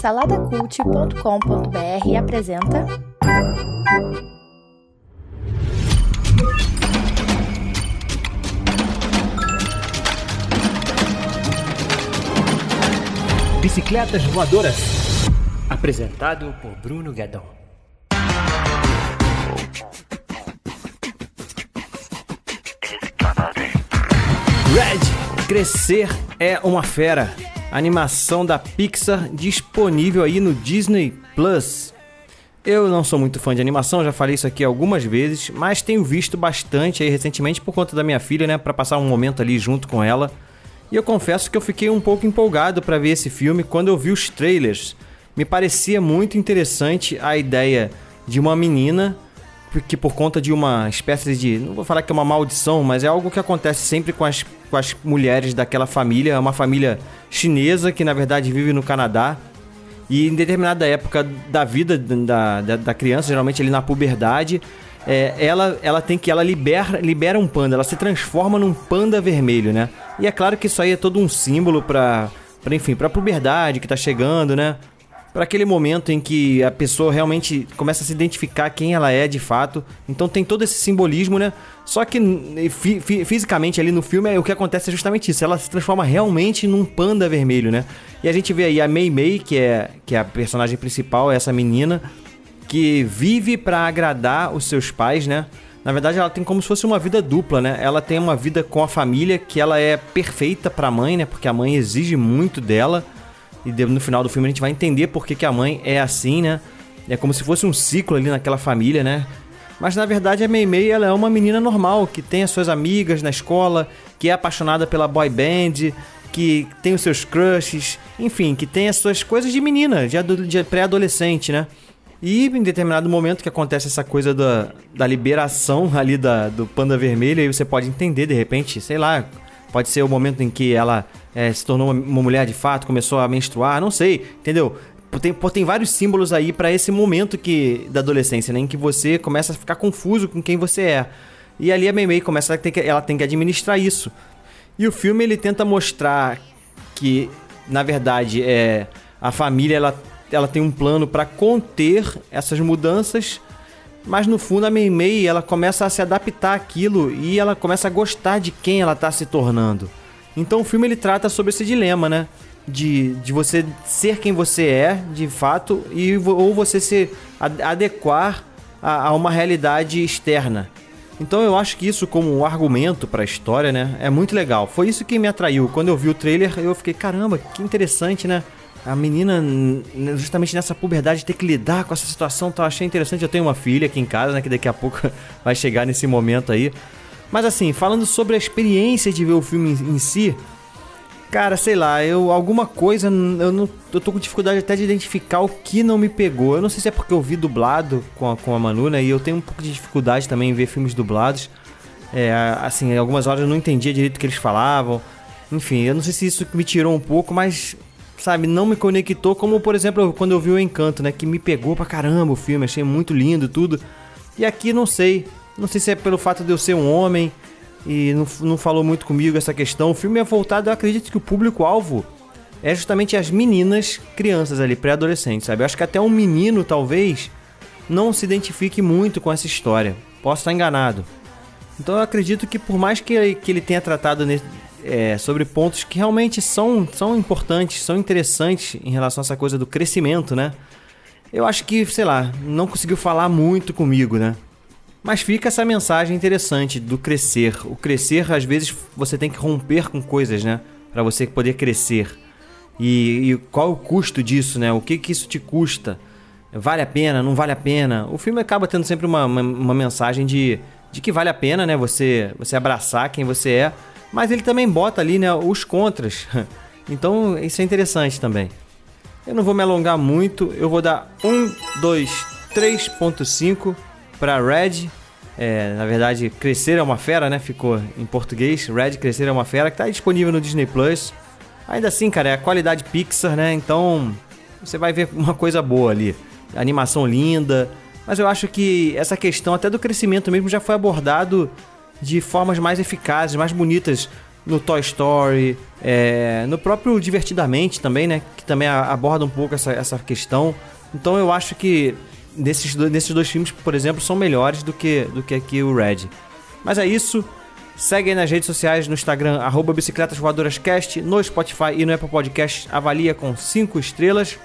Saladacult.com.br apresenta. Bicicletas voadoras. Apresentado por Bruno Guedon. Red, crescer é uma fera. Animação da Pixar disponível aí no Disney Plus. Eu não sou muito fã de animação, já falei isso aqui algumas vezes, mas tenho visto bastante aí recentemente por conta da minha filha, né, para passar um momento ali junto com ela. E eu confesso que eu fiquei um pouco empolgado para ver esse filme quando eu vi os trailers. Me parecia muito interessante a ideia de uma menina que por conta de uma espécie de, não vou falar que é uma maldição, mas é algo que acontece sempre com as, com as mulheres daquela família, é uma família chinesa que na verdade vive no Canadá. E em determinada época da vida da, da, da criança, geralmente ali na puberdade, é, ela, ela tem que ela libera, libera um panda, ela se transforma num panda vermelho, né? E é claro que isso aí é todo um símbolo para, enfim, para puberdade que tá chegando, né? Para aquele momento em que a pessoa realmente começa a se identificar quem ela é de fato. Então tem todo esse simbolismo, né? Só que fi fisicamente ali no filme o que acontece é justamente isso. Ela se transforma realmente num panda vermelho, né? E a gente vê aí a Mei Mei, que é, que é a personagem principal, essa menina, que vive para agradar os seus pais, né? Na verdade, ela tem como se fosse uma vida dupla, né? Ela tem uma vida com a família que ela é perfeita para a mãe, né? Porque a mãe exige muito dela. E no final do filme a gente vai entender por que, que a mãe é assim, né? É como se fosse um ciclo ali naquela família, né? Mas na verdade a Mei Mei ela é uma menina normal, que tem as suas amigas na escola, que é apaixonada pela boy band, que tem os seus crushes, enfim, que tem as suas coisas de menina, de, de pré-adolescente, né? E em determinado momento que acontece essa coisa da, da liberação ali da, do panda vermelho, aí você pode entender de repente, sei lá, pode ser o momento em que ela é, se tornou uma, mulher de fato, começou a menstruar, não sei, entendeu? Tem, tem vários símbolos aí para esse momento que da adolescência, né, em que você começa a ficar confuso com quem você é. E ali a Mei começa a ter que, ela tem que administrar isso. E o filme ele tenta mostrar que, na verdade, é a família ela, ela tem um plano para conter essas mudanças, mas no fundo a Mei ela começa a se adaptar àquilo e ela começa a gostar de quem ela está se tornando. Então o filme ele trata sobre esse dilema, né? De, de você ser quem você é, de fato, e ou você se adequar a, a uma realidade externa. Então eu acho que isso como um argumento para a história, né, é muito legal. Foi isso que me atraiu. Quando eu vi o trailer, eu fiquei, caramba, que interessante, né? A menina, justamente nessa puberdade, ter que lidar com essa situação, então achei interessante. Eu tenho uma filha aqui em casa, né, que daqui a pouco vai chegar nesse momento aí. Mas assim, falando sobre a experiência de ver o filme em, em si, cara, sei lá, eu alguma coisa eu não eu tô com dificuldade até de identificar o que não me pegou. Eu não sei se é porque eu vi dublado com a, com a Manu, né? E eu tenho um pouco de dificuldade também em ver filmes dublados. É, assim, algumas horas eu não entendia direito o que eles falavam. Enfim, eu não sei se isso me tirou um pouco, mas sabe, não me conectou como, por exemplo, quando eu vi o Encanto, né, que me pegou pra caramba o filme, achei muito lindo tudo. E aqui não sei, não sei se é pelo fato de eu ser um homem e não, não falou muito comigo essa questão. O filme é voltado, eu acredito que o público-alvo é justamente as meninas, crianças ali, pré-adolescentes, sabe? Eu acho que até um menino, talvez, não se identifique muito com essa história. Posso estar enganado. Então eu acredito que por mais que ele, que ele tenha tratado é, sobre pontos que realmente são, são importantes, são interessantes em relação a essa coisa do crescimento, né? Eu acho que, sei lá, não conseguiu falar muito comigo, né? Mas fica essa mensagem interessante do crescer. O crescer, às vezes, você tem que romper com coisas, né? Para você poder crescer. E, e, qual o custo disso, né? O que, que isso te custa? Vale a pena? Não vale a pena? O filme acaba tendo sempre uma, uma, uma mensagem de, de que vale a pena, né? Você, você abraçar quem você é. Mas ele também bota ali, né? Os contras. Então, isso é interessante também. Eu não vou me alongar muito. Eu vou dar 1, 2, 3.5 para Red. É, na verdade, Crescer é uma Fera, né? Ficou em português. Red Crescer é uma Fera, que está disponível no Disney Plus. Ainda assim, cara, é a qualidade Pixar, né? Então, você vai ver uma coisa boa ali. Animação linda. Mas eu acho que essa questão até do crescimento mesmo já foi abordado de formas mais eficazes, mais bonitas no Toy Story, é, no próprio Divertidamente também, né? Que também aborda um pouco essa, essa questão. Então eu acho que nesses, nesses dois filmes, por exemplo, são melhores do que, do que aqui o Red. Mas é isso. Segue aí nas redes sociais, no Instagram, arroba Bicicletas Voadoras Cast, no Spotify e no Apple Podcast, avalia com 5 estrelas.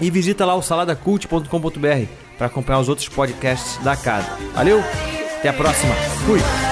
E visita lá o saladacult.com.br para acompanhar os outros podcasts da casa. Valeu, até a próxima. Fui!